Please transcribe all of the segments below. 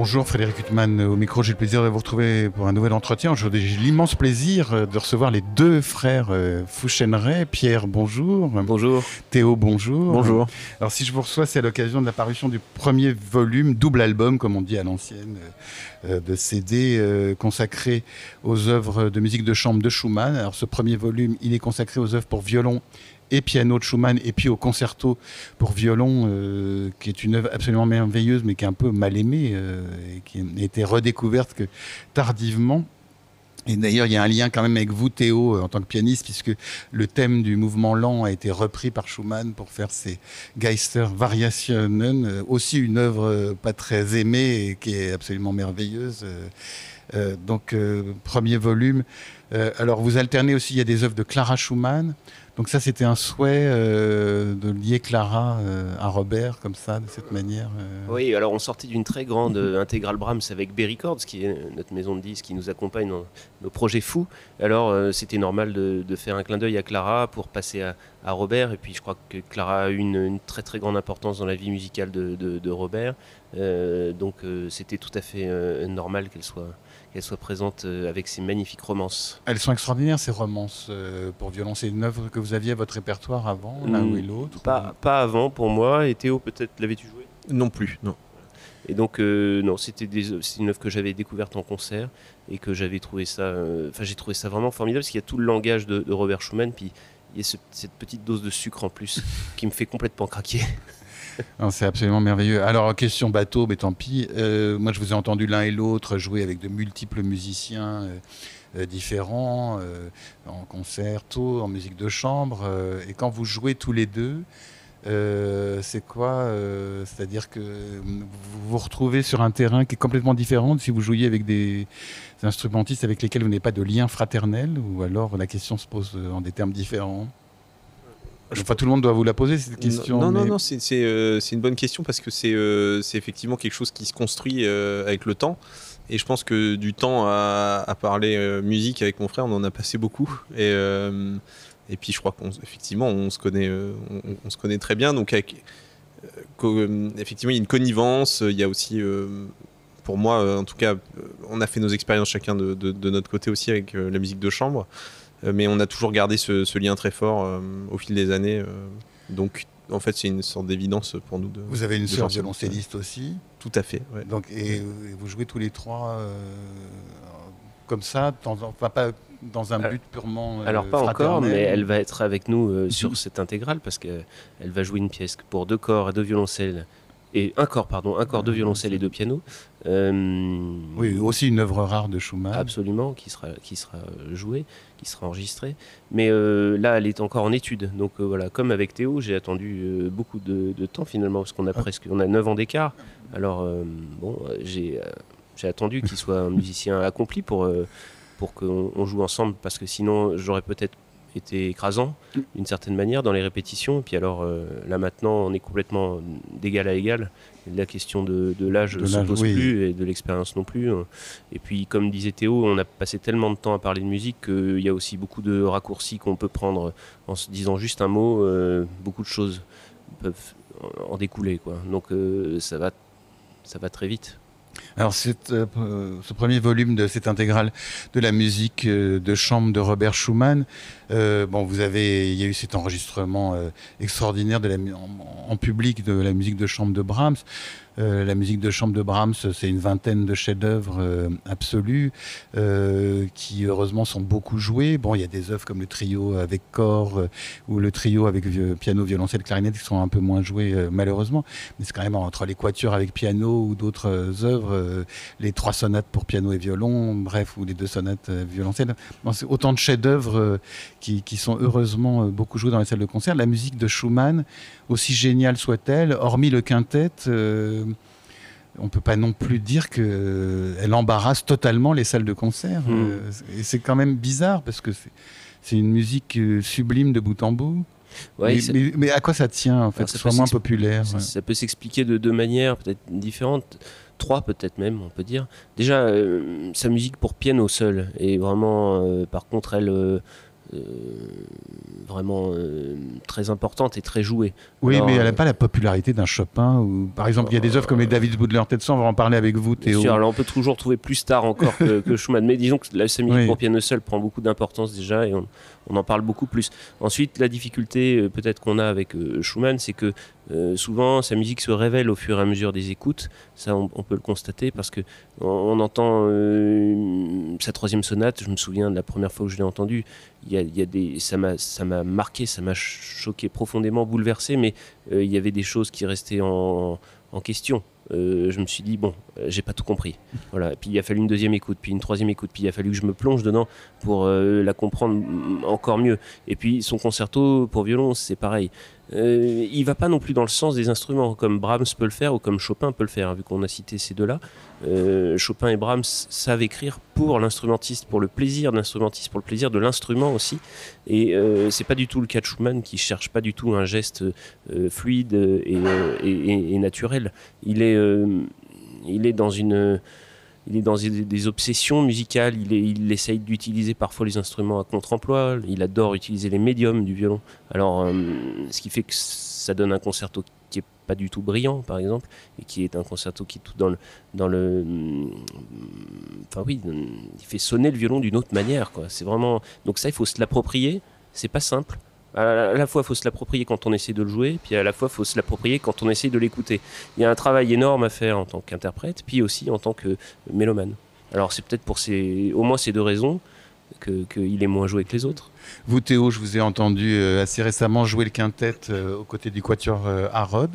Bonjour Frédéric Huttman, au micro j'ai le plaisir de vous retrouver pour un nouvel entretien. J'ai l'immense plaisir euh, de recevoir les deux frères euh, Fouchenray. Pierre, bonjour. Bonjour. Théo, bonjour. Bonjour. Alors si je vous reçois, c'est à l'occasion de l'apparition du premier volume, double album comme on dit à l'ancienne, euh, de CD consacré aux œuvres de musique de chambre de Schumann. Alors ce premier volume, il est consacré aux œuvres pour violon et piano de Schumann et puis au concerto pour violon, euh, qui est une œuvre absolument merveilleuse, mais qui est un peu mal aimée euh, et qui n'a été redécouverte que tardivement. Et d'ailleurs, il y a un lien quand même avec vous, Théo, euh, en tant que pianiste, puisque le thème du mouvement lent a été repris par Schumann pour faire ses Geister Variationen, aussi une œuvre pas très aimée et qui est absolument merveilleuse. donc, premier volume. alors, vous alternez aussi, il y a des œuvres de Clara Schumann. Donc ça, c'était un souhait euh, de lier Clara euh, à Robert comme ça, de cette manière. Euh. Oui, alors on sortait d'une très grande intégrale Brahms avec Berry Records, qui est notre maison de disques qui nous accompagne dans nos projets fous. Alors c'était normal de, faire un clin d'œil à Clara pour passer à, Robert. Et puis je crois que Clara a eu une, très très grande importance dans la vie musicale de, de Robert. donc c'était tout à fait normal qu'elle soit qu'elle soit présente euh, avec ces magnifiques romances. Elles sont extraordinaires, ces romances euh, pour violon. C'est une œuvre que vous aviez à votre répertoire avant, l'un ou mm, l'autre pas, pas avant pour moi. Et Théo, peut-être l'avais-tu joué? Non plus, non. Et donc, euh, non, c'était une œuvre que j'avais découverte en concert et que j'avais trouvé ça. Enfin, j'ai trouvé ça vraiment formidable parce qu'il y a tout le langage de, Robert Schumann, puis il y a cette petite dose de sucre en plus qui me fait complètement craquer. C'est absolument merveilleux. Alors, question bateau, mais tant pis. Euh, moi, je vous ai entendu l'un et l'autre jouer avec de multiples musiciens euh, euh, différents, en concerto, en musique de chambre. et quand vous jouez tous les deux, c'est quoi C'est-à-dire que vous vous retrouvez sur un terrain qui est complètement différent si vous jouiez avec des instrumentistes avec lesquels vous n'avez pas de lien fraternel, ou alors la question se pose en des termes différents? Enfin, tout le monde doit vous la poser cette question. Non, non, non, euh, c'est une bonne question parce que c'est euh, effectivement quelque chose qui se construit euh, avec le temps. Et je pense que du temps à, parler musique avec mon frère, on en a passé beaucoup. Et, et puis je crois qu'effectivement, on, se connaît, on, se connaît très bien. Donc, avec, effectivement, il y a une connivence. Il y a aussi, pour moi, en tout cas, on a fait nos expériences chacun de, de notre côté aussi avec la musique de chambre. Euh, mais on a toujours gardé ce, lien très fort euh, au fil des années. Euh, donc, en fait, c'est une sorte d'évidence pour nous. De, vous avez une sœur violoncelliste aussi Tout à fait. Donc, et vous jouez tous les trois comme ça, dans, pas dans un but purement. Alors, pas encore, mais elle va être avec nous sur cette intégrale parce qu'elle va jouer une pièce pour deux corps et deux violoncelles et un corps, pardon, un corps de violoncelle et de piano. Euh, oui, aussi une œuvre rare de Schumann. Absolument, qui sera, qui sera jouée, qui sera enregistrée. Mais euh, là, elle est encore en étude. Donc euh, voilà, comme avec Théo, j'ai attendu beaucoup de, temps finalement, parce qu'on a ah. presque, on a 9 ans d'écart. Alors bon, j'ai attendu qu'il soit un musicien accompli pour, pour qu'on joue ensemble, parce que sinon, j'aurais peut-être était écrasant d'une certaine manière dans les répétitions. Et puis alors euh, là maintenant, on est complètement d'égal à égal. La question de, l'âge ne se pose plus et de l'expérience non plus. Et puis comme disait Théo, on a passé tellement de temps à parler de musique qu'il y a aussi beaucoup de raccourcis qu'on peut prendre en se disant juste un mot. Euh, beaucoup de choses peuvent en découler. Quoi. Donc euh, ça, va, ça va très vite. Alors, euh, ce premier volume de cette intégrale de la musique euh, de chambre de Robert Schumann, euh, vous avez, il y a eu cet enregistrement extraordinaire en, public de la musique de chambre de Brahms. Euh, la musique de chambre de Brahms, c'est une vingtaine de chefs-d'œuvre euh, absolus euh, qui heureusement sont beaucoup joués. Bon, il y a des œuvres comme le trio avec corps ou le trio avec piano, violoncelle, clarinette qui sont un peu moins joués malheureusement. Mais c'est quand même entre les quatuors avec piano ou d'autres œuvres, les trois sonates pour piano et violon, bref, ou les deux sonates violoncelle. c'est autant de chefs-d'œuvre qui, qui, sont heureusement beaucoup joués dans les salles de concert. La musique de Schumann, aussi géniale soit-elle, hormis le quintet, on ne peut pas non plus dire qu'elle embarrasse totalement les salles de concert. Hmm. Euh, et c'est quand même bizarre parce que c'est une musique euh, sublime de bout en bout. mais, à quoi ça tient en fait, que ce soit moins populaire Ça, peut s'expliquer de deux manières, peut-être différentes, trois peut-être même, on peut dire. Déjà, euh, sa musique pour piano seul, et vraiment, par contre, elle, vraiment euh, très importante et très jouée. Oui, Alors, mais elle n'a euh, pas la popularité d'un Chopin. Ou... Par exemple, il y a des œuvres comme les David Boudler Tetson, on va en parler avec vous, Bien Théo. sûr, alors on peut toujours trouver plus tard encore que, que Schumann, mais disons que la musique Oui. pour piano seul prend beaucoup d'importance déjà et on, on en parle beaucoup plus. Ensuite, la difficulté euh, peut-être qu'on a avec euh, Schumann, c'est que euh, souvent sa musique se révèle au fur et à mesure des écoutes. Ça, on, on peut le constater parce que on, on entend euh, sa troisième sonate. Je me souviens de la première fois que je l'ai entendue. Il y a, il y a ça m'a, marqué, ça m'a choqué profondément, bouleversé, mais euh, il y avait des choses qui restaient en, en question. Euh, je me suis dit bon, euh, j'ai pas tout compris. Voilà. Puis il a fallu une deuxième écoute, puis une troisième écoute, puis il a fallu que je me plonge dedans pour la comprendre encore mieux. Et puis son concerto pour violon, c'est pareil. Euh, il va pas non plus dans le sens des instruments comme Brahms peut le faire ou comme Chopin peut le faire, hein, vu qu'on a cité ces deux-là. Euh, Chopin et Brahms savent écrire pour l'instrumentiste, pour le plaisir de l'instrumentiste, pour le plaisir de l'instrument aussi. Et euh, c'est pas du tout le cas de Schumann qui cherche pas du tout un geste euh, fluide et, euh, et- et- naturel. Il est, il est dans une il est dans des, obsessions musicales, il, essaye d'utiliser parfois les instruments à contre-emploi, il adore utiliser les médiums du violon. Alors, euh, ce qui fait que ça donne un concerto qui est pas du tout brillant, par exemple, et qui est un concerto qui est tout dans le, dans le, hum, enfin oui, il fait sonner le violon d'une autre manière. C'est vraiment, donc ça, il faut se l'approprier. C'est pas simple. À la- fois, faut se l'approprier quand on essaie de le jouer, puis à la fois, faut se l'approprier quand on essaie de l'écouter. Il y a un travail énorme à faire en tant qu'interprète, puis aussi en tant que mélomane. Alors c'est peut-être pour ces, au moins ces deux raisons que- qu'il est moins joué que les autres. Vous, Théo, je vous ai entendu euh, assez récemment jouer le quintet euh, aux côtés du Quatuor euh, à Rhodes,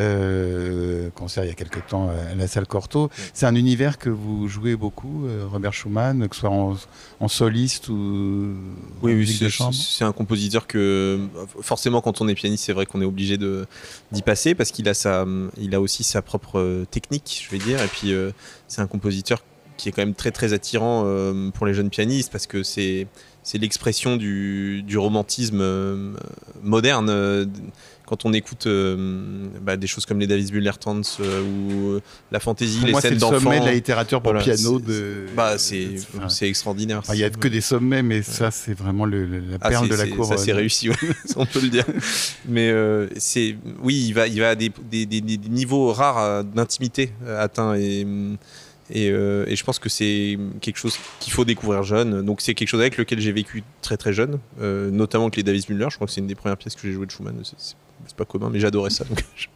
euh, concert il y a quelque temps à la salle Cortot. C'est un univers que vous jouez beaucoup, Robert Schumann, que ce soit en, en soliste ou en Oui, musique de chambre. c'est un compositeur que forcément quand on est pianiste, c'est vrai qu'on est obligé de d'y passer parce qu'il a sa, il a aussi sa propre technique, je vais dire, et puis euh, c'est un compositeur qui est quand même très très attirant euh, pour les jeunes pianistes parce que c'est c'est l'expression du, du romantisme euh, moderne. euh, quand on écoute euh, bah, des choses comme les Davis Buller euh, ou la fantaisie, les moi, c'est scènes le d'enfants, sommet de la littérature pour Voilà, piano. c'est- De, bah c'est c'est extraordinaire. il y a que des sommets, mais ça, c'est vraiment le- le- la Ah, perle c'est- de la c'est- couronne. Ça c'est réussi, ouais, on peut le dire. Mais c'est, oui, il va, il va à des, des- des- des niveaux rares d'intimité atteints et, et, euh, et je pense que c'est quelque chose qu'il faut découvrir jeune. Donc c'est quelque chose avec lequel j'ai vécu très très jeune, euh, notamment avec les Davis Müller. Je crois que c'est une des premières pièces que j'ai jouées de Schumann. C'est, pas commun, mais j'adorais ça. donc je-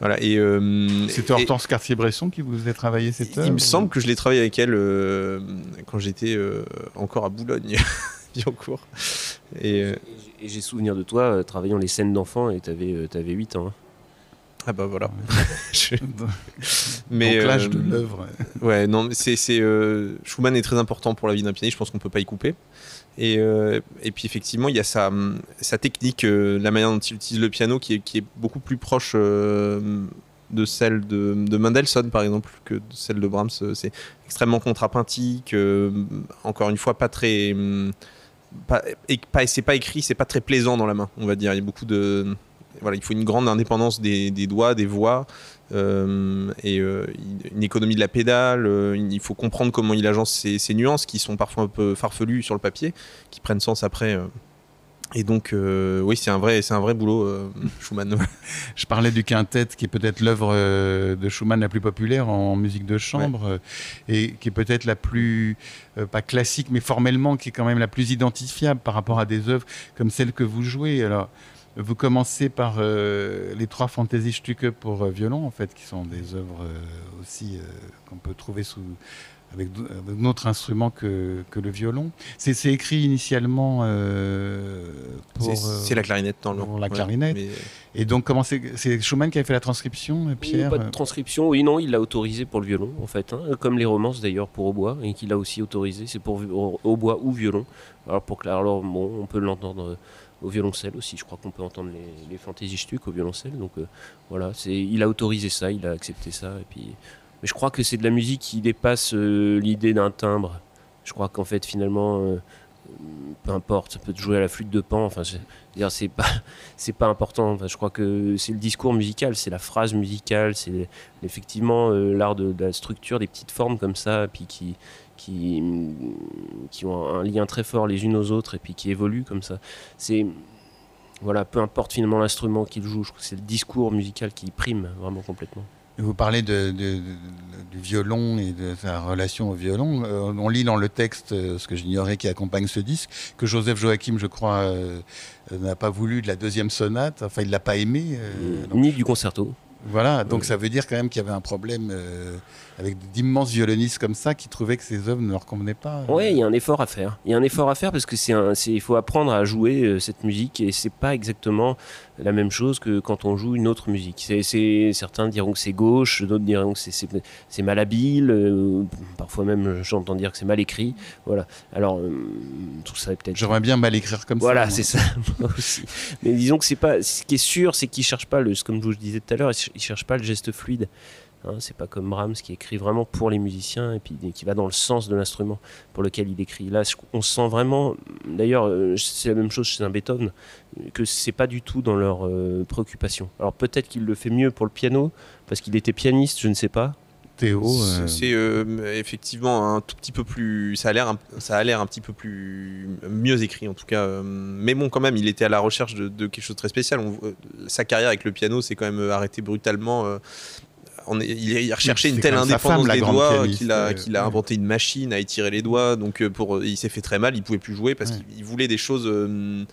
voilà. Et euh, C'était et- Hortense Cartier-Bresson qui vous a travaillé cette il œuvre me semble que je l'ai travaillé avec elle euh, quand j'étais euh, encore à Boulogne, Billancourt. Et euh, Et j'ai souvenir de toi euh, travaillant les scènes d'enfants et t'avais euh, t'avais 8 ans. hein. Ah bah voilà. Je- Donc mais l'âge euh, de l'œuvre. Ouais, non, mais c'est c'est euh, Schumann est très important pour la vie d'un pianiste. Je pense qu'on peut pas y couper. Et, euh, et puis effectivement, il y a sa, sa technique, euh, la manière dont il utilise le piano, qui est, qui est beaucoup plus proche euh, de celle de, de Mendelssohn, par exemple, que de celle de Brahms. Euh, C'est extrêmement contrapuntique. euh, encore une fois, pas très, hum, pas, et pas c'est pas écrit, c'est pas très plaisant dans la main. On va dire, il y a beaucoup de, voilà, il faut une grande indépendance des, des doigts, des voix. euh, et euh, une économie de la pédale, euh, il faut comprendre comment il agence ces, ces nuances qui sont parfois un peu farfelues sur le papier, qui prennent sens après. Et donc, euh, oui, c'est un vrai, c'est un vrai boulot, euh, Schumann. Je parlais du quintet, qui est peut-être l'œuvre euh, de Schumann la plus populaire en musique de chambre, et qui est peut-être la plus, pas classique, mais formellement, qui est quand même la plus identifiable par rapport à des œuvres comme celles que vous jouez. Alors, vous commencez par euh, les trois Fantasy-Stücke pour euh, violon, en fait, qui sont des œuvres euh, aussi euh, qu'on peut trouver sous, avec, avec d'autres instruments que, que le violon. C'est écrit initialement euh, pour... C'est euh, la clarinette dans le pour la ouais, clarinette. mais- et donc, comment c'est Schumann qui avait fait la transcription, Pierre pas de transcription, oui, non, il l'a autorisé pour le violon, en fait, hein, comme les romances d'ailleurs pour hautbois, et qu'il a aussi autorisé, c'est pour hautbois ou violon. Alors, pour alors bon, on peut l'entendre euh, au violoncelle aussi, je crois qu'on peut entendre les, les Fantasy-Stück au violoncelle, donc euh, voilà, c'est, il a autorisé ça, il a accepté ça, et puis. Mais je crois que c'est de la musique qui dépasse euh, l'idée d'un timbre. Je crois qu'en fait, finalement, euh, peu importe, ça peut jouer à la flûte de pan. Enfin, veux dire, c'est pas, c'est pas important. Enfin, je crois que c'est le discours musical, c'est la phrase musicale, c'est effectivement l'art de, de la structure, des petites formes comme ça, puis qui, qui, qui ont un lien très fort les unes aux autres et puis qui évoluent comme ça. C'est voilà, peu importe finalement l'instrument qu'il joue, je crois que c'est le discours musical qui prime vraiment complètement. Vous parlez de, de- de- du violon et de sa relation au violon. Euh, on lit dans le texte, euh, ce que j'ignorais qui accompagne ce disque, que Joseph Joachim, je crois, euh, n'a pas voulu de la deuxième sonate. Enfin, il l'a pas aimé. donc- Ni du concerto. voilà, donc Oui. ça veut dire quand même qu'il y avait un problème avec d'immenses violonistes comme ça qui trouvaient que ces œuvres ne leur convenaient pas. Ouais, il y a un effort à faire. Il y a un effort à faire parce que c'est il faut apprendre à jouer euh, cette musique et c'est pas exactement la même chose que quand on joue une autre musique. C'est, certains diront que c'est gauche, d'autres diront que c'est, malhabile, euh, parfois même j'entends dire que c'est mal écrit. Voilà. Alors euh, tout ça est peut-être. J'aimerais bien mal écrire comme Voilà, ça. c'est ça, moi aussi. Mais disons que c'est pas. Ce qui est sûr, c'est qu'ils cherchent pas le. Comme je vous disais tout à l'heure, ils cherchent pas le geste fluide. Hein, c'est pas comme Brahms qui écrit vraiment pour les musiciens et puis qui va dans le sens de l'instrument pour lequel il écrit. Là, on sent vraiment. D'ailleurs, euh, c'est la même chose chez un Beethoven, que c'est pas du tout dans leur euh, préoccupation. Alors peut-être qu'il le fait mieux pour le piano parce qu'il était pianiste, je ne sais pas. Théo, C'est- euh, C'est euh, effectivement un tout petit peu plus. Ça a l'air, un, ça a l'air un petit peu plus mieux écrit en tout cas. Mais bon, quand même, il était à la recherche de, de quelque chose de très spécial. On- euh, sa carrière avec le piano s'est quand même arrêtée brutalement. On est- il, recherchait Oui, une telle indépendance femme, des doigts qu'il a, a inventé une machine à étirer les doigts. Donc euh, pour, il s'est fait très mal. Il pouvait plus jouer parce Ouais. qu'il il voulait des choses euh,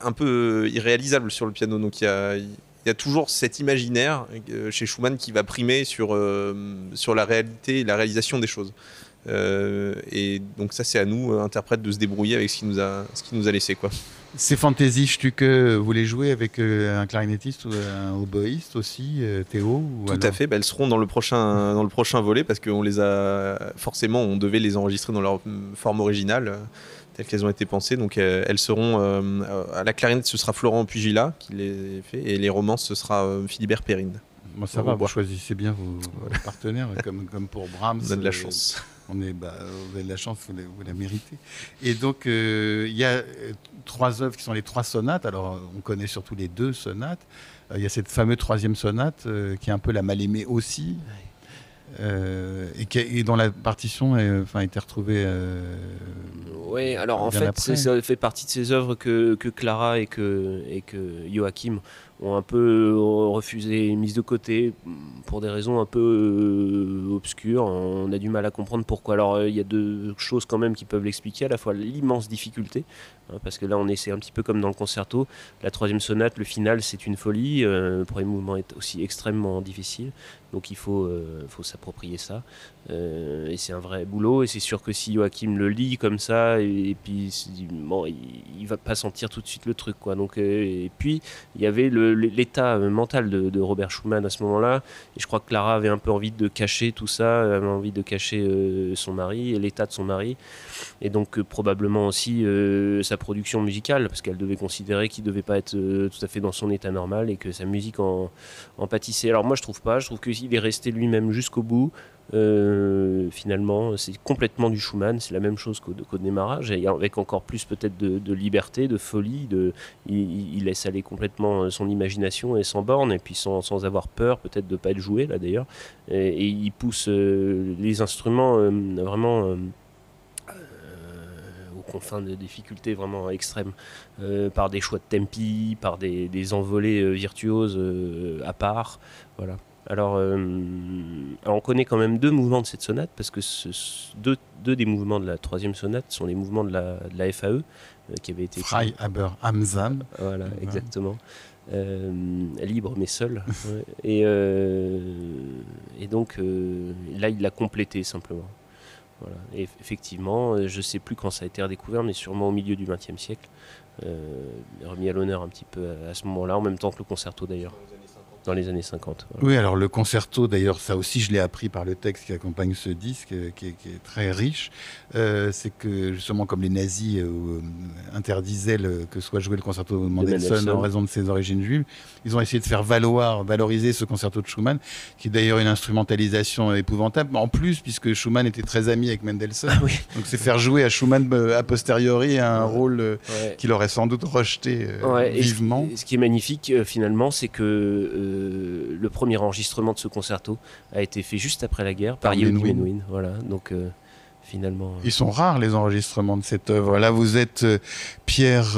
un peu irréalisables sur le piano. Donc il y a, il y a toujours cet imaginaire euh, chez Schumann qui va primer sur, euh, sur la réalité et la réalisation des choses. Euh, et donc ça c'est à nous, euh, interprètes, de se débrouiller avec ce qu'il nous a, ce qu'il nous a laissé. Quoi. Ces fantaisies Stücke, vous les jouez avec euh, un clarinettiste ou un oboïste aussi, euh, Théo ou Tout alors- à fait, bah, elles seront dans le prochain, dans le prochain volet parce qu'on les a forcément, on devait les enregistrer dans leur mm, forme originale euh, telles qu'elles ont été pensées. Donc euh, elles seront euh, à la clarinette, ce sera Florent Pugila qui les fait et les romances ce sera euh, Philibert Perrine. Bon, ça va, vous choisissez bien vos, vos partenaires, comme, comme pour Brahms. On a de la euh, chance. On est, bah, vous avez de la chance, vous la, vous la méritez. Et donc, euh, il y a euh, trois œuvres qui sont les trois sonates. Alors, on connaît surtout les deux sonates. Euh, Il y a cette fameuse troisième sonate euh, qui est un peu la mal-aimée aussi. et, qui a- et dont la partition est, enfin, a été retrouvée. Oui, alors en fait, ça fait partie de ces œuvres que, que Clara et que, et que Joachim ont un peu euh, refusé, mises de côté mm, pour des raisons un peu euh, obscures. On a du mal à comprendre pourquoi. Alors euh, il y a deux choses quand même qui peuvent l'expliquer, à la fois l'immense difficulté, hein, parce que là on essaie un petit peu comme dans le concerto. La troisième sonate, le final, c'est une folie. le premier mouvement est aussi extrêmement difficile, donc il faut, euh, faut s'approprier ça. Euh, et c'est un vrai boulot. Et c'est sûr que si Joachim le lit comme ça, et, puis bon, il, il va pas sentir tout de suite le truc, quoi. Donc, euh, et puis il y avait l'état mental de, Robert Schumann à ce moment-là. Et je crois que Clara avait un peu envie de cacher tout ça, avait envie de cacher son mari l'état de son mari. Et donc probablement aussi sa production musicale, parce qu'elle devait considérer qu'il devait pas être tout à fait dans son état normal et que sa musique en, en pâtissait. Alors moi je trouve pas, je trouve qu'il est resté lui-même jusqu'au bout. Euh, finalement, c'est complètement du Schumann, c'est la même chose qu'au démarrage, avec encore plus peut-être de, liberté, de folie, il, il laisse aller complètement son imagination et sans borne, et puis sans, avoir peur peut-être de ne pas être joué là d'ailleurs, et, il pousse euh, les instruments euh, vraiment euh, euh, aux confins de difficultés vraiment extrêmes, euh, par des choix de tempi, par des, envolées euh, virtuoses euh, à part, voilà. Alors, euh, alors, on connaît quand même deux mouvements de cette sonate, parce que ce- deux, deux des mouvements de la troisième sonate sont les mouvements de la, de la FAE, euh, qui avait été... Frei Aber Amsam. Voilà, exactement. Euh, libre mais seul. ouais. Et, et donc là, il l'a complété simplement. Voilà. Et eff- effectivement, je sais plus quand ça a été redécouvert, mais sûrement au milieu du XXe siècle, remis à l'honneur un petit peu à, à ce moment-là, en même temps que le concerto d'ailleurs. Dans les années 50. Oui, alors le concerto, d'ailleurs, ça aussi, je l'ai appris par le texte qui accompagne ce disque, euh, qui est, très riche. Euh, c'est que justement, comme les nazis euh, interdisaient que soit joué le concerto de Mendelssohn, en raison de ses origines juives, ils ont essayé de faire valoir, valoriser ce concerto de Schumann, qui est d'ailleurs une instrumentalisation épouvantable. En plus, puisque Schumann était très ami avec Mendelssohn, ah donc c'est faire jouer à Schumann a posteriori un rôle qu'il aurait sans doute rejeté vivement. ce, qui est magnifique finalement, c'est que euh, le premier enregistrement de ce concerto a été fait juste après la guerre par, Yehudi Menuhin. Voilà, donc euh, finalement. Euh, Ils sont rares les enregistrements de cette œuvre. Là, vous êtes Pierre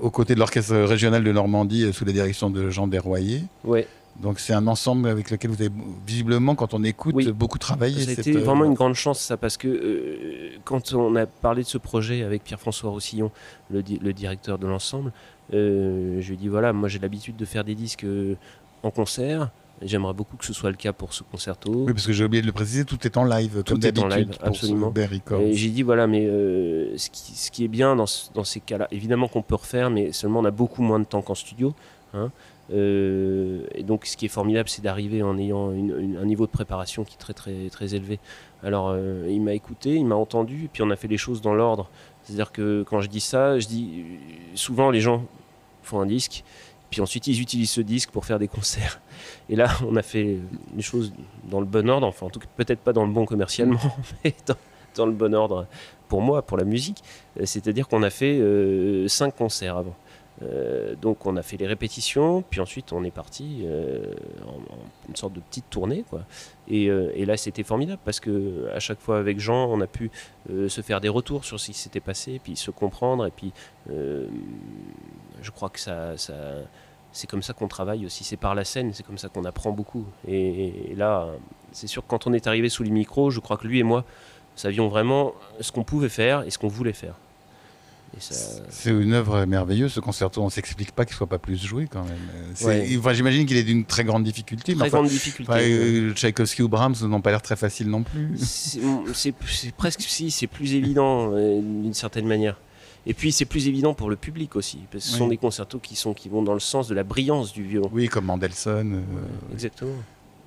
aux côtés de l'orchestre régional de Normandie sous la direction de Jean Desroyers. Ouais. Donc c'est un ensemble avec lequel vous avez visiblement, quand on écoute, beaucoup travaillé. C'était vraiment une grande chance ça, parce que quand on a parlé de ce projet avec Pierre-François Roussillon, le, le, directeur de l'ensemble, je lui ai dit voilà, moi j'ai l'habitude de faire des disques en concert. J'aimerais beaucoup que ce soit le cas pour ce concerto. Oui, parce que j'ai oublié de le préciser, tout est en live, tout est en live, absolument. J'ai dit voilà, mais euh, ce, qui, ce, qui, est bien dans, dans ces cas-là, évidemment qu'on peut refaire, mais seulement on a beaucoup moins de temps qu'en studio. Hein. Euh, et donc, ce qui est formidable, c'est d'arriver en ayant un niveau de préparation qui est très très très élevé. Alors, euh, il m'a écouté, il m'a entendu, et puis on a fait les choses dans l'ordre. C'est-à-dire que quand je dis ça, je dis souvent les gens font un disque puis ensuite, ils utilisent ce disque pour faire des concerts. Et là, on a fait les choses dans le bon ordre, enfin, en tout cas, peut-être pas dans le bon commercialement, mais dans, le bon ordre pour moi, pour la musique. Euh, c'est-à-dire qu'on a fait euh, cinq concerts avant. Euh, donc on a fait les répétitions, puis ensuite on est parti en, une sorte de petite tournée. Quoi. Et, et là c'était formidable parce que à chaque fois avec Jean on a pu se faire des retours sur ce qui s'était passé, puis se comprendre, et puis je crois que ça, c'est comme ça qu'on travaille aussi. C'est par la scène, c'est comme ça qu'on apprend beaucoup. Et, là, c'est sûr que quand on est arrivé sous les micros, je crois que lui et moi savions vraiment ce qu'on pouvait faire et ce qu'on voulait faire. C'est une œuvre merveilleuse, ce concerto. On ne s'explique pas qu'il ne soit pas plus joué quand même. J'imagine qu'il est d'une très grande difficulté. Très grande difficulté. Euh, Tchaïkovski ou Brahms n'ont pas l'air très faciles non plus. C'est presque si, c'est plus évident euh, d'une certaine manière. Et puis c'est plus évident pour le public aussi, parce que ce sont des concertos qui, sont, qui vont dans le sens de la brillance du violon. Oui, comme Mendelssohn. Euh, exactement.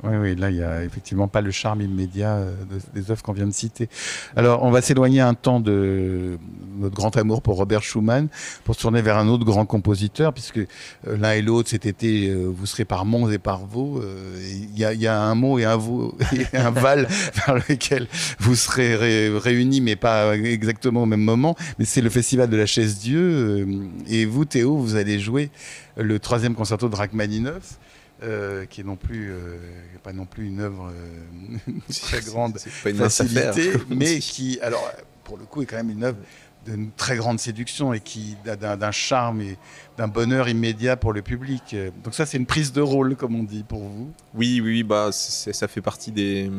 Oui, oui, là, il n'y a effectivement pas le charme immédiat euh, des œuvres qu'on vient de citer. Alors, on va s'éloigner un temps de notre grand amour pour Robert Schumann pour se tourner vers un autre grand compositeur, puisque euh, l'un et l'autre, cet été, euh, vous serez par Mons et par Vaux. Il y, a un mot et un, Vaux, et un Val vers lequel vous serez réunis, mais pas exactement au même moment. Mais c'est le Festival de la Chaise-Dieu. et vous, Théo, vous allez jouer le troisième concerto de Rachmaninoff. Euh, qui est non plus euh, pas non plus une œuvre euh, très grande pas une facilité, mais qui alors pour le coup est quand même une œuvre d'une très grande séduction et qui d'un charme et d'un bonheur immédiat pour le public. Donc ça c'est une prise de rôle comme on dit pour vous. Oui oui bah ça fait partie des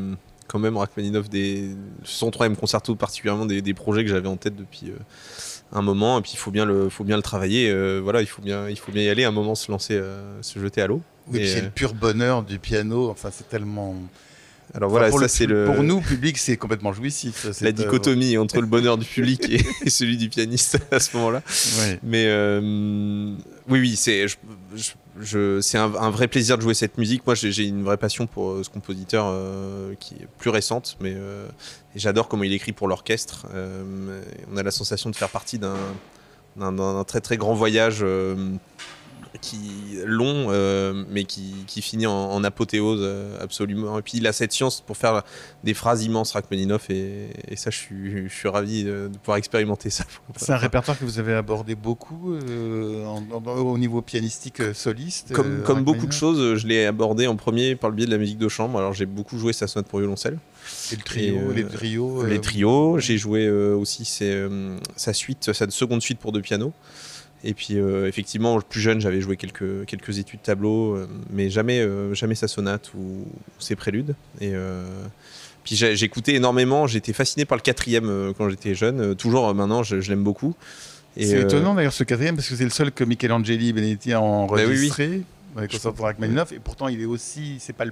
quand même Rachmaninoff des son troisième concerto particulièrement des, des projets que j'avais en tête depuis un moment et puis il faut bien le faut bien le travailler voilà il faut bien il faut bien y aller un moment se lancer se jeter à l'eau oui, c'est le pur bonheur du piano. Enfin, c'est tellement. Alors voilà, ça c'est le. Pour nous, public, c'est complètement jouissif. La dichotomie entre le bonheur du public et, celui du pianiste à ce moment-là. Mais euh, oui, oui, c'est. Je, c'est un, vrai plaisir de jouer cette musique. Moi, j'ai une vraie passion pour euh, ce compositeur euh, qui est plus récente, mais j'adore comment il écrit pour l'orchestre. on a la sensation de faire partie d'un très très grand voyage qui long, euh, mais qui, qui, finit en, apothéose euh, absolument. Et puis il a cette science pour faire des phrases immenses, Rachmaninoff, et, et ça, je suis, je suis ravi de, pouvoir expérimenter ça. C'est un répertoire que vous avez abordé beaucoup euh, au niveau pianistique soliste. Comme, comme beaucoup de choses, je l'ai abordé en premier par le biais de la musique de chambre. Alors j'ai beaucoup joué sa sonate pour violoncelle. Et le trio, les trios. Les trios. J'ai joué aussi sa suite, sa seconde suite pour deux pianos. Et puis euh, effectivement, plus jeune, j'avais joué quelques, quelques études tableau, euh, mais jamais, euh, jamais sa sonate ou, ses préludes. Et puis j'écoutais énormément, j'étais fasciné par le quatrième quand j'étais jeune. toujours maintenant, je, l'aime beaucoup. C'est étonnant d'ailleurs ce quatrième parce que c'est le seul que Michelangeli Benedetti a enregistré. Bah oui, Avec et pourtant il est aussi, c'est pas,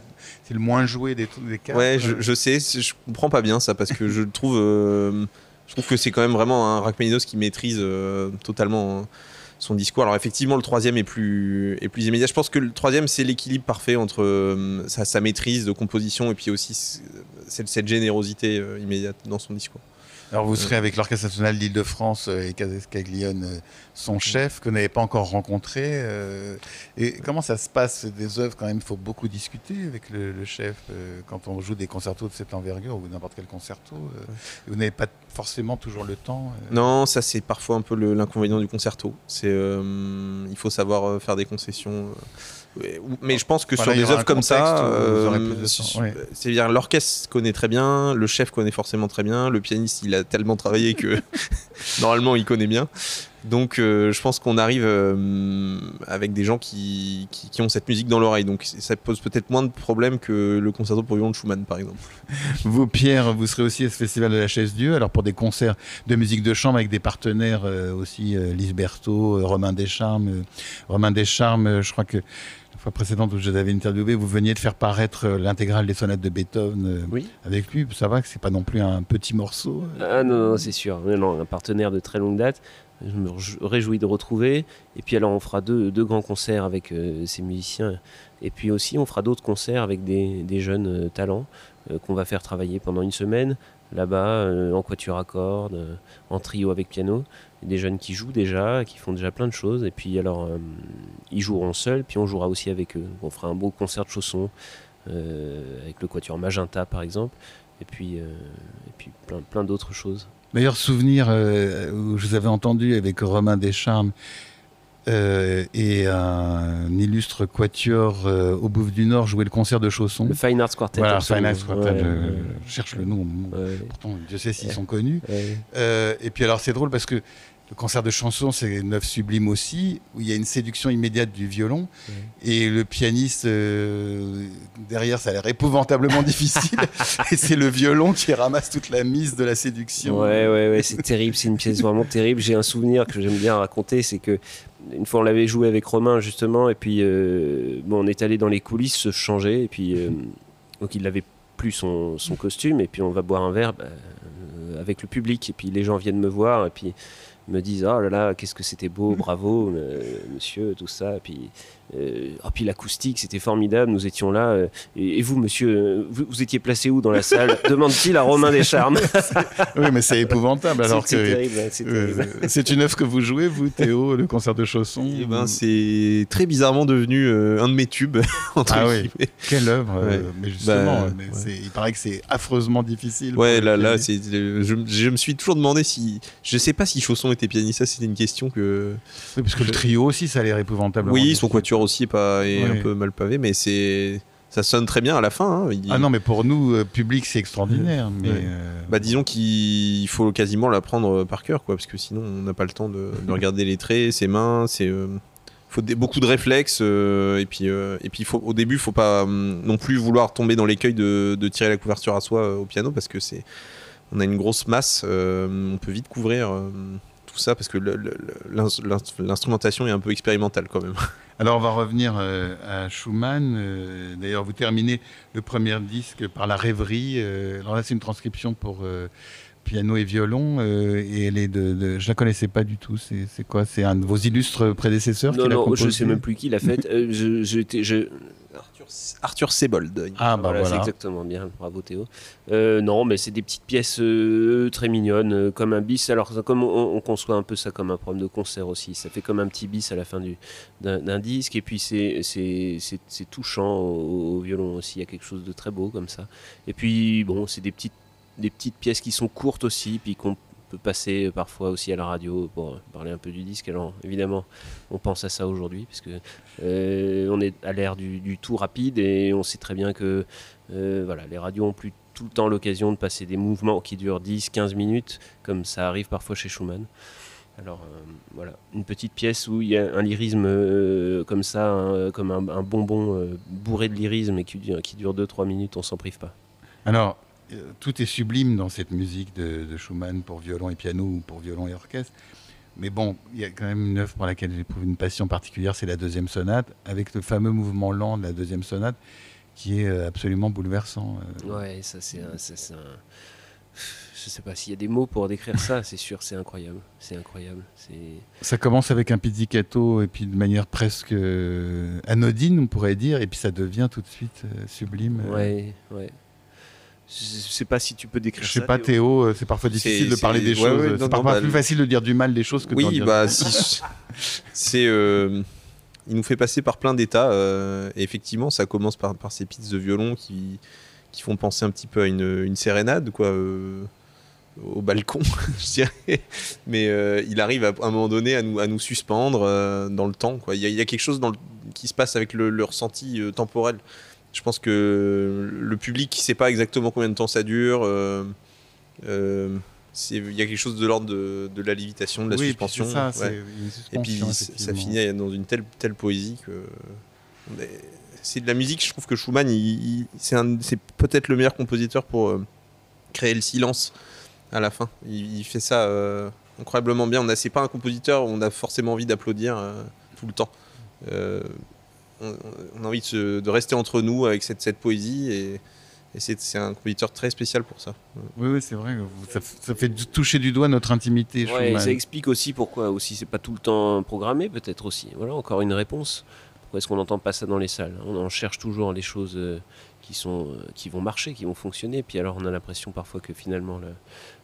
c'est le moins joué des, des quatre. Ouais, je, je, sais, je comprends pas bien ça parce que je trouve, je trouve que c'est quand même vraiment un Rachmaninoff qui maîtrise totalement. Hein son discours. Alors effectivement, le troisième est plus, est plus immédiat. Je pense que le troisième, c'est l'équilibre parfait entre euh, sa, maîtrise de composition et puis aussi cette, cette générosité euh, immédiate dans son discours. Alors vous serez avec l'Orchestre national d'Île-de-France euh, et Caglione, euh, son chef, que vous n'avez pas encore rencontré. Euh, et comment ça se passe des œuvres quand même Il faut beaucoup discuter avec le, le chef quand on joue des concertos de cette envergure ou n'importe quel concerto. Vous n'avez pas forcément toujours le temps. Non, ça c'est parfois un peu l'inconvénient du concerto. C'est il faut savoir faire des concessions. Mais je pense que voilà, sur des œuvres comme ça, euh, c'est-à-dire l'orchestre connaît très bien, le chef connaît forcément très bien, le pianiste il a tellement travaillé que normalement il connaît bien. Donc euh, je pense qu'on arrive euh, avec des gens qui, qui, qui, ont cette musique dans l'oreille. Donc ça pose peut-être moins de problèmes que le concerto pour violon de Schumann par exemple. Vous Pierre, vous serez aussi à ce festival de la Chaise Dieu, alors pour des concerts de musique de chambre avec des partenaires euh, aussi, Lisberto, Romain Descharmes. Romain Descharmes, je crois que fois précédente où je vous avais interviewé, vous veniez de faire paraître l'intégrale des sonates de Beethoven oui. avec lui. Ça va que c'est pas non plus un petit morceau. Ah non, non c'est sûr. Non, un partenaire de très longue date. Je me réjouis de retrouver. Et puis alors on fera deux, deux grands concerts avec euh, ces musiciens. Et puis aussi on fera d'autres concerts avec des, des jeunes euh, talents euh, qu'on va faire travailler pendant une semaine là-bas en quatuor à cordes, en trio avec piano des jeunes qui jouent déjà, qui font déjà plein de choses. Et puis alors, euh, ils joueront seuls, puis on jouera aussi avec eux. On fera un beau concert de chaussons euh, avec le quatuor Magenta par exemple, et puis, euh, et puis plein, plein d'autres choses. Meilleur souvenir euh, où je vous avais entendu avec Romain Descharmes euh, et un illustre quatuor euh, au Bouffe du Nord jouer le concert de chaussons. Le Fine Arts Quartet. Voilà, Fine Arts Quartet. Ouais, je, ouais. je, cherche le nom. Ouais. Pourtant, Dieu sait s'ils sont connus. Euh, et puis alors, c'est drôle parce que le concert de chansons, c'est Neuf Sublime aussi, où il y a une séduction immédiate du violon. Et le pianiste, euh, derrière, ça a l'air épouvantablement difficile. et c'est le violon qui ramasse toute la mise de la séduction. Ouais, ouais, ouais, c'est terrible. C'est une pièce vraiment terrible. J'ai un souvenir que j'aime bien raconter, c'est que une fois on l'avait joué avec Romain justement et puis euh, bon on est allé dans les coulisses se changer et puis euh, donc il avait plus son, son, costume et puis on va boire un verre bah, euh, avec le public et puis les gens viennent me voir et puis me disent oh là là qu'est-ce que c'était beau bravo monsieur tout ça. Puis euh, oh, puis l'acoustique c'était formidable nous étions là euh, et, et, vous monsieur vous, vous, étiez placé où dans la salle demande-t-il à Romain Descharmes. oui mais c'est épouvantable alors que euh, c'est une œuvre que vous jouez vous Théo le concert de chaussons et ben c'est très bizarrement devenu un de mes tubes entre ah oui. quelle œuvre ouais. mais justement bah, mais ouais. il paraît que c'est affreusement difficile ouais là là c'est je, je, me suis toujours demandé si je sais pas si chausson était pianiste ça c'était une question que oui, parce que le trio aussi ça a l'air épouvantable oui son quatuor aussi est, pas, est oui. un peu mal pavé, mais c'est ça sonne très bien à la fin. Hein. Il... Ah non, mais pour nous, euh, public, c'est extraordinaire. Mais ouais. euh... bah, disons qu'il faut quasiment l'apprendre par cœur, quoi, parce que sinon, on n'a pas le temps de, de, regarder les traits, ses mains. C'est euh... faut des, beaucoup de réflexes. Euh, et puis, euh, et puis faut, au début, il faut pas hum, non plus vouloir tomber dans l'écueil de, de, tirer la couverture à soi euh, au piano, parce que c'est on a une grosse masse. on peut vite couvrir tout ça parce que l'instrumentation est un peu expérimentale quand même. Alors on va revenir euh, à Schumann. Euh, D'ailleurs, vous terminez le premier disque par la rêverie. Euh, alors là, c'est une transcription pour euh, piano et violon et elle est de, de, je la connaissais pas du tout. C'est quoi? C'est un de vos illustres prédécesseurs Non, qui non, je sais même plus qui l'a fait. je, je, Arthur Sebold. Ah bah voilà, c'est exactement bien, bravo Théo. Euh, non, mais c'est des petites pièces euh, très mignonnes, euh, comme un bis. Alors comme on, on, conçoit un peu ça comme un problème de concert aussi, ça fait comme un petit bis à la fin d'un disque, et puis c'est touchant au, au, violon aussi. Il y a quelque chose de très beau comme ça. Et puis bon, c'est des petites des petites pièces qui sont courtes aussi, puis qu'on peut passer parfois aussi à la radio pour parler un peu du disque. Alors évidemment, on pense à ça aujourd'hui parce que euh, on est à l'ère du, tout rapide et on sait très bien que euh, voilà, les radios ont plus tout le temps l'occasion de passer des mouvements qui durent 10-15 minutes, comme ça arrive parfois chez Schumann. Alors euh, voilà, une petite pièce où il y a un lyrisme euh, comme ça, un, comme un, bonbon euh, bourré de lyrisme et qui, qui dure 2-3 minutes, on s'en prive pas. Alors, tout est sublime dans cette musique de, de, Schumann pour violon et piano ou pour violon et orchestre. Mais bon, il y a quand même une œuvre pour laquelle j'éprouve une passion particulière, c'est la deuxième sonate, avec le fameux mouvement lent de la deuxième sonate, qui est absolument bouleversant. Ouais, ça c'est un, un, je sais pas s'il y a des mots pour décrire ça, c'est sûr, c'est incroyable. C'est incroyable. Ça commence avec un pizzicato et puis de manière presque euh, anodine, on pourrait dire, et puis ça devient tout de suite euh, sublime. Ouais, ouais. Je sais pas si tu peux décrire je ça. sais pas, Théo, c'est parfois difficile de parler des choses. c'est parfois bah, plus facile de dire du mal des choses que oui, d'en dire. bah, si, c'est. Euh, il nous fait passer par plein d'états. Euh, et effectivement, ça commence par, par ces pistes de violon qui, qui font penser un petit peu à une, une sérénade, quoi. Euh, au balcon, je dirais. Mais euh, il arrive à, à, un moment donné à nous, à nous suspendre euh, dans le temps. Quoi. Il, y a, il y a quelque chose dans le, qui se passe avec le, le ressenti euh, temporel. Je pense que le public ne sait pas exactement combien de temps ça dure. Euh, euh, il y a quelque chose de l'ordre de, de, la lévitation, de la oui, suspension. Et puis, ça, ouais. et puis ça finit dans une telle, telle poésie que. C'est de la musique, je trouve que Schumann, il, il, c'est peut-être le meilleur compositeur pour euh, créer le silence à la fin. Il, il fait ça euh, incroyablement bien. On a, c'est pas un compositeur où on a forcément envie d'applaudir tout le temps. Euh, on, on, a envie de, se, de, rester entre nous avec cette, cette poésie et, et c'est, un compositeur très spécial pour ça. Oui, oui c'est vrai. Ça, ça, fait toucher du doigt notre intimité. Ouais, ça explique aussi pourquoi aussi c'est pas tout le temps programmé, peut-être aussi. Voilà, encore une réponse. Pourquoi est-ce qu'on n'entend pas ça dans les salles On en cherche toujours les choses qui, sont, qui vont marcher, qui vont fonctionner. Puis alors on a l'impression parfois que finalement le,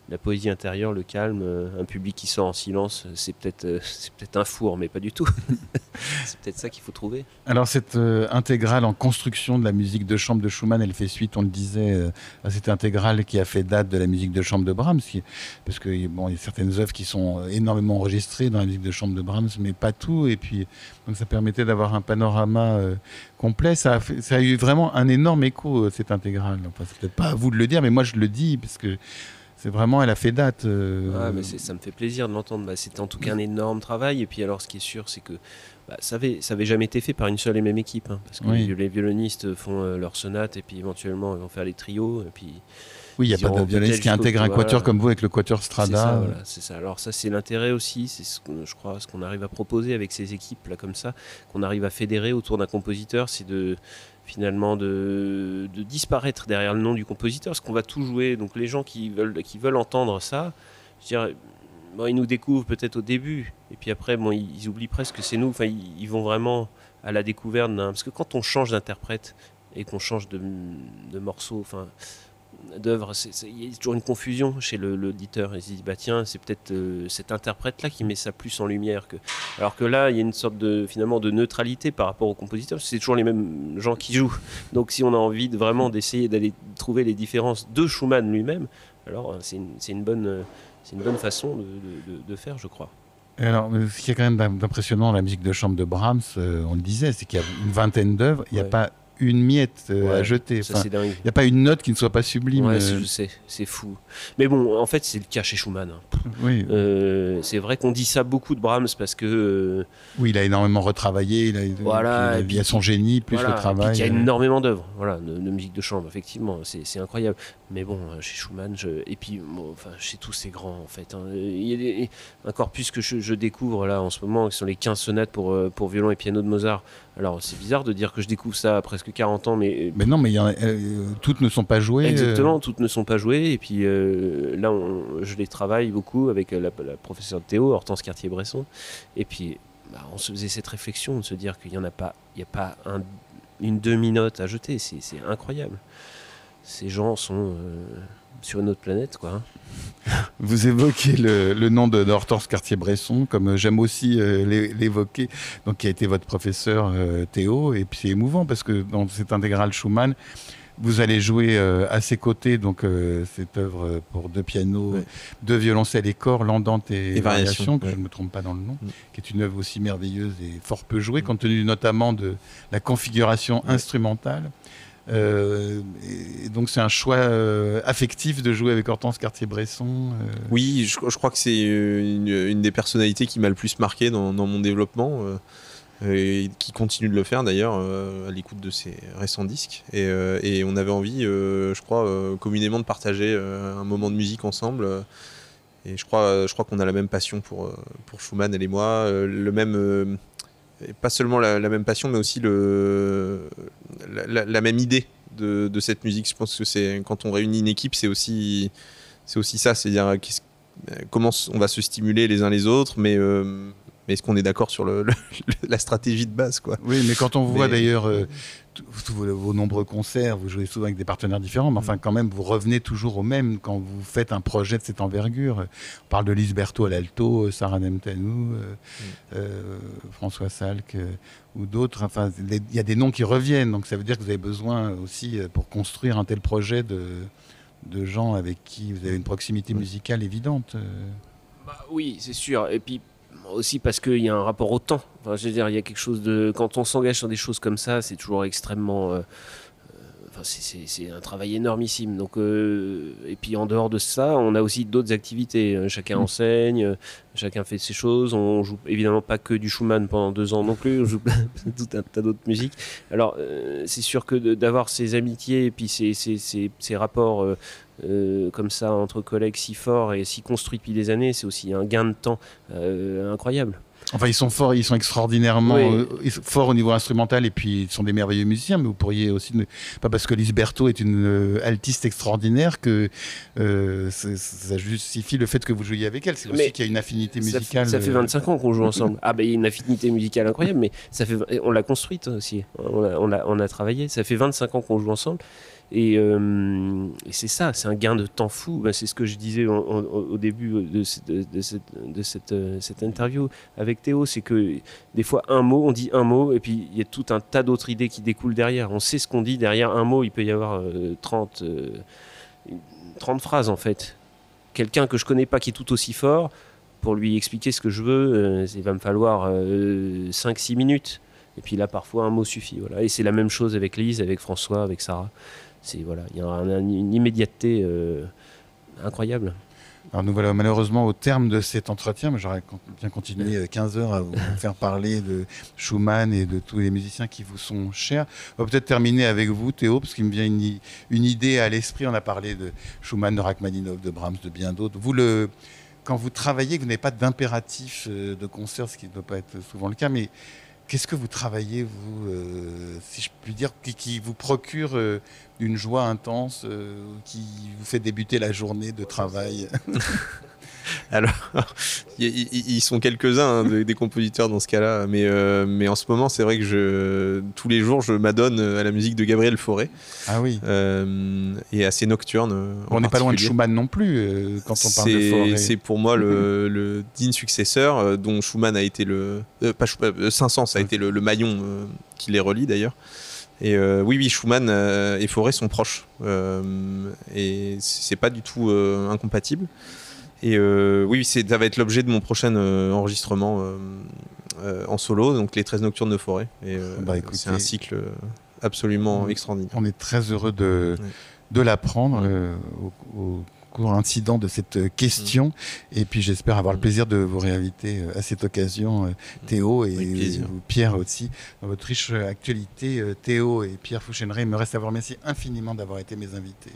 la poésie intérieure, le calme, un public qui sort en silence, c'est peut-être euh, c'est peut-être un four, mais pas du tout. c'est peut-être ça qu'il faut trouver. Alors cette euh, intégrale en construction de la musique de chambre de Schumann, elle fait suite, on le disait, euh, à cette intégrale qui a fait date de la musique de chambre de Brahms, qui, parce que bon, il y a certaines œuvres qui sont énormément enregistrées dans la musique de chambre de Brahms, mais pas tout. Et puis donc ça permettait d'avoir un panorama euh, complet. Ça a, fait, ça a eu vraiment un énorme écho cette intégrale. Enfin, c'est peut-être pas à vous de le dire, mais moi je le dis parce que c'est vraiment, elle a fait date. Euh... Ouais, mais ça me fait plaisir de l'entendre. Bah, C'était en tout cas un énorme travail. Et puis alors, ce qui est sûr, c'est que bah, ça n'avait ça avait jamais été fait par une seule et même équipe. Hein, parce que oui. les violonistes font euh, leur sonate et puis éventuellement ils vont faire les trios. Et puis, oui, il n'y a pas de violoniste qui intègre un quatuor voilà. comme vous avec le quatuor Strada. C'est ça, voilà, ça. Alors ça, c'est l'intérêt aussi. C'est ce je crois ce qu'on arrive à proposer avec ces équipes là comme ça, qu'on arrive à fédérer autour d'un compositeur, c'est de finalement de, disparaître derrière le nom du compositeur, parce qu'on va tout jouer. Donc les gens qui veulent, qui veulent entendre ça, je bon, ils nous découvrent peut-être au début, et puis après, bon, ils, oublient presque que c'est nous. Enfin, ils, vont vraiment à la découverte. Parce que quand on change d'interprète et qu'on change de, de morceau, enfin d'œuvre, il y a toujours une confusion chez l'auditeur. Il se dit, bah tiens, c'est peut-être euh, cet interprète-là qui met ça plus en lumière. Que... Alors que là, il y a une sorte de, finalement, de neutralité par rapport au compositeur. C'est toujours les mêmes gens qui jouent. Donc si on a envie de vraiment d'essayer d'aller trouver les différences de Schumann lui-même, alors c'est une, une, bonne, une bonne façon de, de, de faire, je crois. Alors, ce qui est quand même d'impressionnant dans la musique de chambre de Brahms, euh, on le disait, c'est qu'il y a une vingtaine d'œuvres, il n'y a Ouais. pas une miette euh, Ouais, à jeter. Enfin, il n'y a pas une note qui ne soit pas sublime. Ouais, euh, c'est- je sais, c'est fou. Mais bon, en fait, c'est le cas chez Schumann. hein. oui. Euh, c'est vrai qu'on dit ça beaucoup de Brahms parce que euh, oui, il a énormément retravaillé, il a, Voilà, il a- et puis- il y a son génie, plus voilà, le travail. Il y a énormément d'œuvres, voilà, de, de musique de chambre, effectivement, c'est incroyable. Mais bon, euh, chez Schumann, je, et puis bon, enfin, chez tous ces grands, en fait, hein, il y a des- un corpus que je, je découvre là en ce moment, qui sont les 15 sonates pour, euh, pour violon et piano de Mozart. Alors, c'est bizarre de dire que je découvre ça à presque 40 ans, mais Mais non, mais il y en a- euh, toutes ne sont pas jouées. euh, Exactement, toutes ne sont pas jouées. Et puis euh, là, on- je les travaille beaucoup avec euh, la, la professeure de Théo, Hortense Cartier-Bresson. Et puis, bah, on se faisait cette réflexion de se dire qu'il n'y en a pas, il y a pas un- une demi-note à jeter. C'est incroyable. Ces gens sont euh, sur une autre planète, quoi. hein. Vous évoquez le, le nom de d'Hortense Cartier-Bresson, comme euh, j'aime aussi euh, l'é- l'évoquer, donc qui a été votre professeur euh, Théo, et puis c'est émouvant parce que dans cette intégrale Schumann, vous allez jouer euh, à ses côtés donc cette œuvre pour deux pianos, Ouais. deux violoncelles et corps, l'andante et, Et variation, variations, que ouais. je ne me trompe pas dans le nom, Mm. qui est une œuvre aussi merveilleuse et fort peu jouée, compte tenu notamment de la configuration instrumentale. Euh, donc c'est un choix euh, affectif de jouer avec Hortense Cartier-Bresson. euh, Oui, je, crois que c'est une, des personnalités qui m'a le plus marqué dans, mon développement, et qui continue de le faire d'ailleurs à l'écoute de ses récents disques. Et, on avait envie, je crois, communément de partager un moment de musique ensemble. et je crois, je crois qu'on a la même passion pour, Schumann, elle et moi, le même. Euh, pas seulement la, même passion, mais aussi le, la, même idée de, de cette musique. Je pense que c'est quand on réunit une équipe, c'est aussi c'est aussi ça, c'est-à-dire comment on va se stimuler les uns les autres, mais mais est-ce qu'on est d'accord sur le, la stratégie de base quoi Oui, mais quand on voit d'ailleurs euh, tous vos, nombreux concerts, vous jouez souvent avec des partenaires différents, mais enfin quand même vous revenez toujours au même quand vous faites un projet de cette envergure. On parle de Lisberto à l'alto, Sarah Nemtanou, euh, mm. euh, François Salk ou d'autres. Enfin, il y a des noms qui reviennent, donc ça veut dire que vous avez besoin aussi pour construire un tel projet de, de gens avec qui vous avez une proximité musicale évidente. Bah, oui, c'est sûr. Et puis aussi parce qu'il y a un rapport au temps. Il y a quelque chose de. Quand on s'engage sur des choses comme ça, c'est toujours extrêmement. Euh, euh, c'est un travail énormissime. Donc, euh, et puis en dehors de ça, on a aussi d'autres activités. Chacun mm. enseigne, chacun fait ses choses. On joue évidemment pas que du Schumann pendant deux ans non plus. On joue tout un tas d'autres musiques. Alors, c'est sûr que d'avoir ces amitiés et puis ces, ces, ces rapports euh, comme ça entre collègues si forts et si construits depuis des années, c'est aussi un gain de temps euh, incroyable. Enfin, ils sont forts, ils sont extraordinairement euh, forts au niveau instrumental et puis ils sont des merveilleux musiciens. Mais vous pourriez aussi, pas parce que Lisberto est une altiste extraordinaire que ça justifie le fait que vous jouiez avec elle. C'est aussi qu'il y a une affinité musicale. Ça, fait 25 ans qu'on joue ensemble. ah ben il y a une affinité musicale incroyable, mais ça fait, on l'a construite aussi. On a, on, a, on a travaillé. Ça fait 25 ans qu'on joue ensemble. Euh, et, c'est ça, c'est un gain de temps fou. Ben, c'est ce que je disais au début de, cette, euh, cette, interview avec Théo, c'est que des fois un mot, on dit un mot, et puis il y a tout un tas d'autres idées qui découlent derrière. On sait ce qu'on dit derrière un mot, il peut y avoir 30, euh, 30 phrases en fait. Quelqu'un que je connais pas qui est tout aussi fort, pour lui expliquer ce que je veux, il va me falloir 5-6 minutes. Et puis là, parfois, un mot suffit. Voilà. Et c'est la même chose avec Lise, avec François, avec Sarah voilà, il y a une immédiateté euh, incroyable. Alors nous voilà malheureusement au terme de cet entretien, mais j'aurais bien continué 15 heures à vous faire parler de Schumann et de tous les musiciens qui vous sont chers. On va peut-être terminer avec vous, Théo, parce qu'il me vient une, une idée à l'esprit. On a parlé de Schumann, de Rachmaninoff, de Brahms, de bien d'autres. Vous, le, quand vous travaillez, vous n'avez pas d'impératif euh, de concert, ce qui ne doit pas être souvent le cas, mais Qu'est-ce que vous travaillez, vous, euh, si je puis dire, qui, vous procure euh, une joie intense, euh, qui vous fait débuter la journée de travail? Alors, ils sont quelques-uns hein, des compositeurs dans ce cas-là, mais, euh, mais en ce moment, c'est vrai que je, tous les jours, je m'adonne à la musique de Gabriel Fauré. Ah oui. Euh, et assez nocturne. On n'est pas loin de Schumann non plus euh, quand on parle de Fauré. C'est pour moi le, le, digne successeur dont Schumann a été le. pas Schumann, Saint-Saëns a été le, le maillon qui les relie d'ailleurs. Et oui, oui, Schumann et Fauré sont proches. et c'est pas du tout incompatible. Et euh, oui, ça va être l'objet de mon prochain euh, enregistrement euh, en solo, donc les 13 nocturnes de forêt. Et bah, c'est un cycle absolument extraordinaire. On est très heureux de, de l'apprendre au, cours incident de cette question. Mm. Et puis j'espère avoir le mm. plaisir de vous réinviter à cette occasion, Théo et Pierre aussi, dans votre riche actualité. Théo et Pierre Fouchenray, il me reste à vous remercier infiniment d'avoir été mes invités.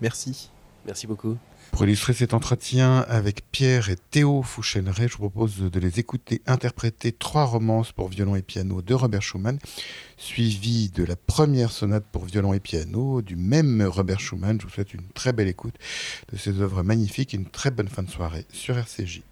Merci. Merci beaucoup. Pour illustrer cet entretien avec Pierre et Théo Fouchenray, je vous propose de les écouter interpréter trois romances pour violon et piano de Robert Schumann, suivi de la première sonate pour violon et piano du même Robert Schumann. Je vous souhaite une très belle écoute de ces œuvres magnifiques et une très bonne fin de soirée sur RCJ.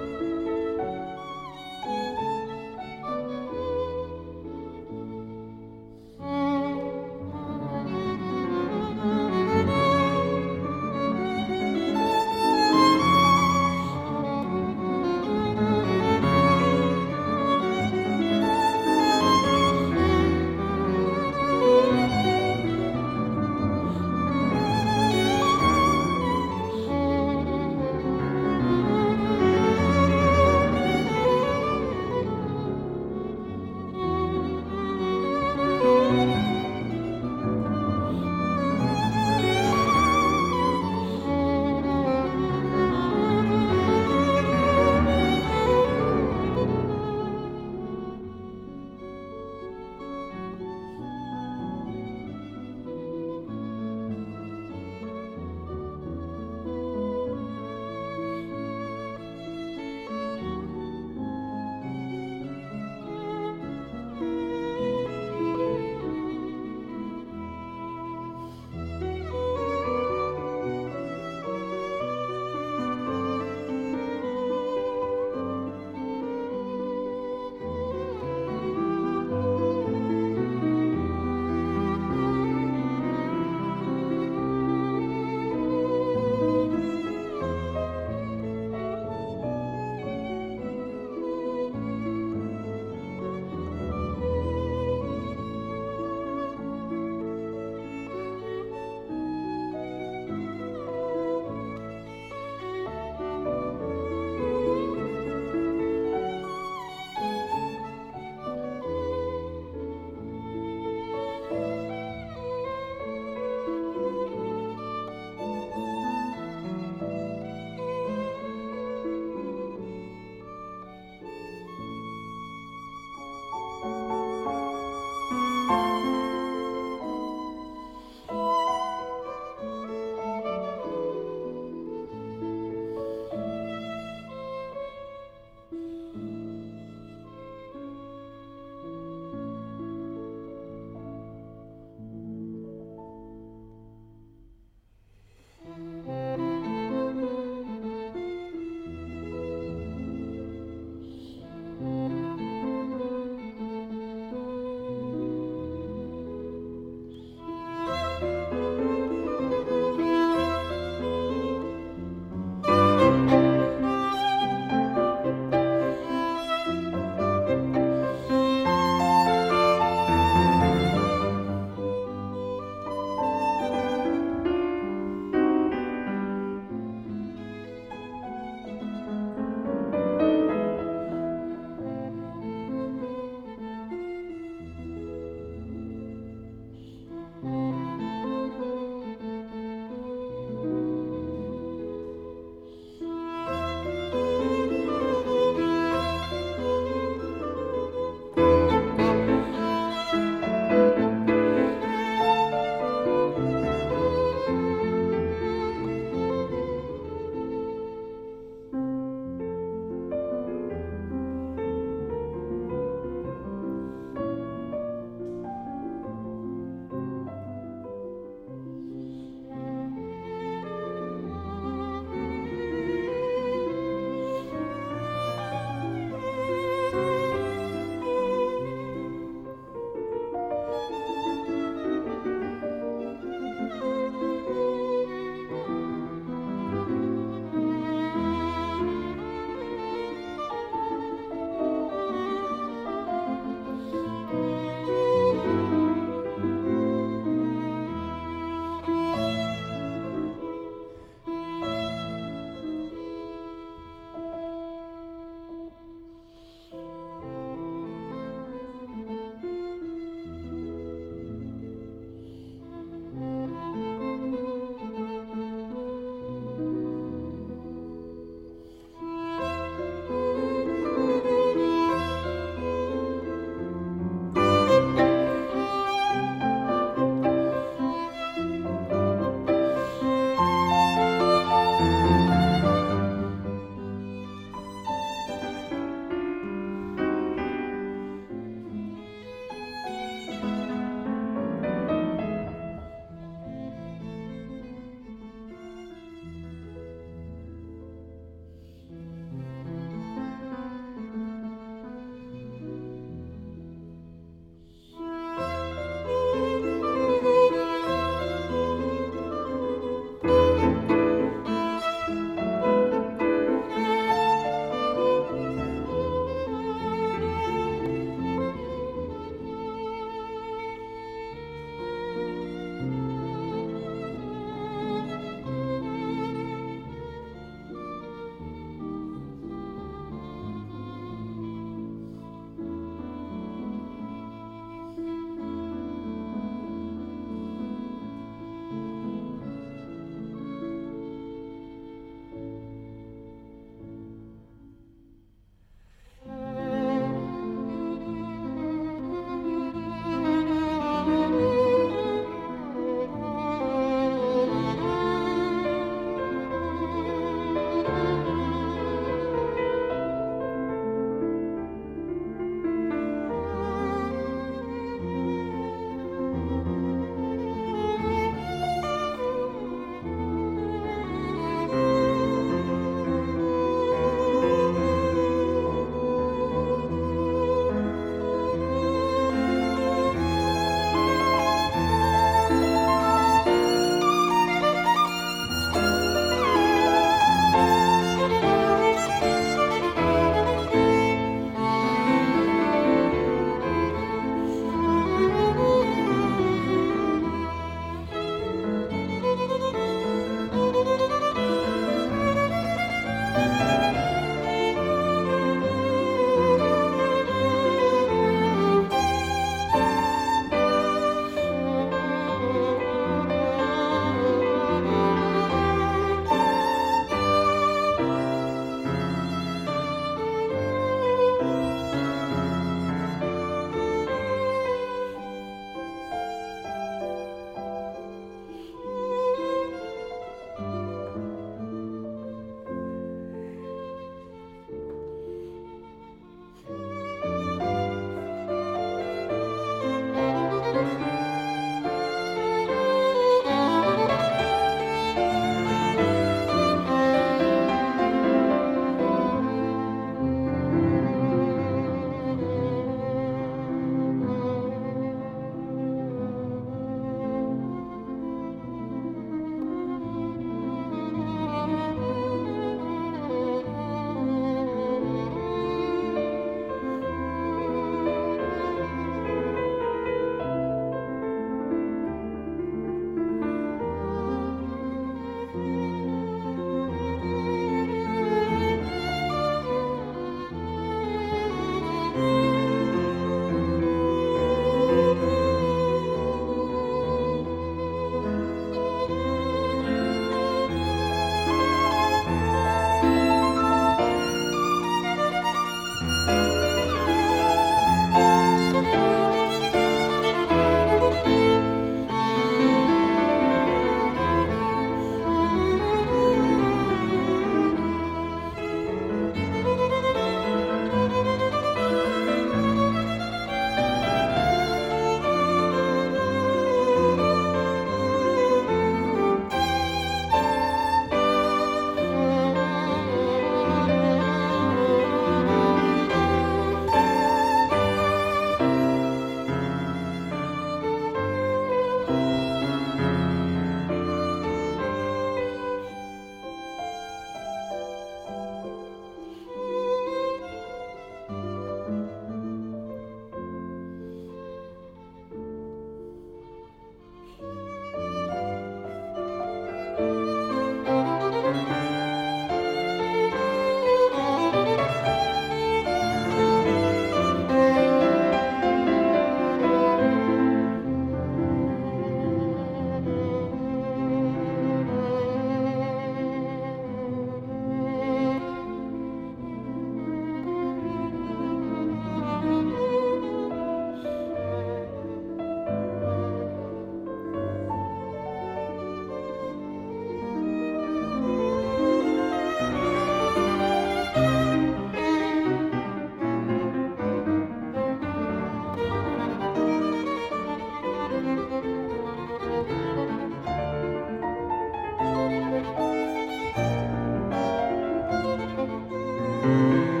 Música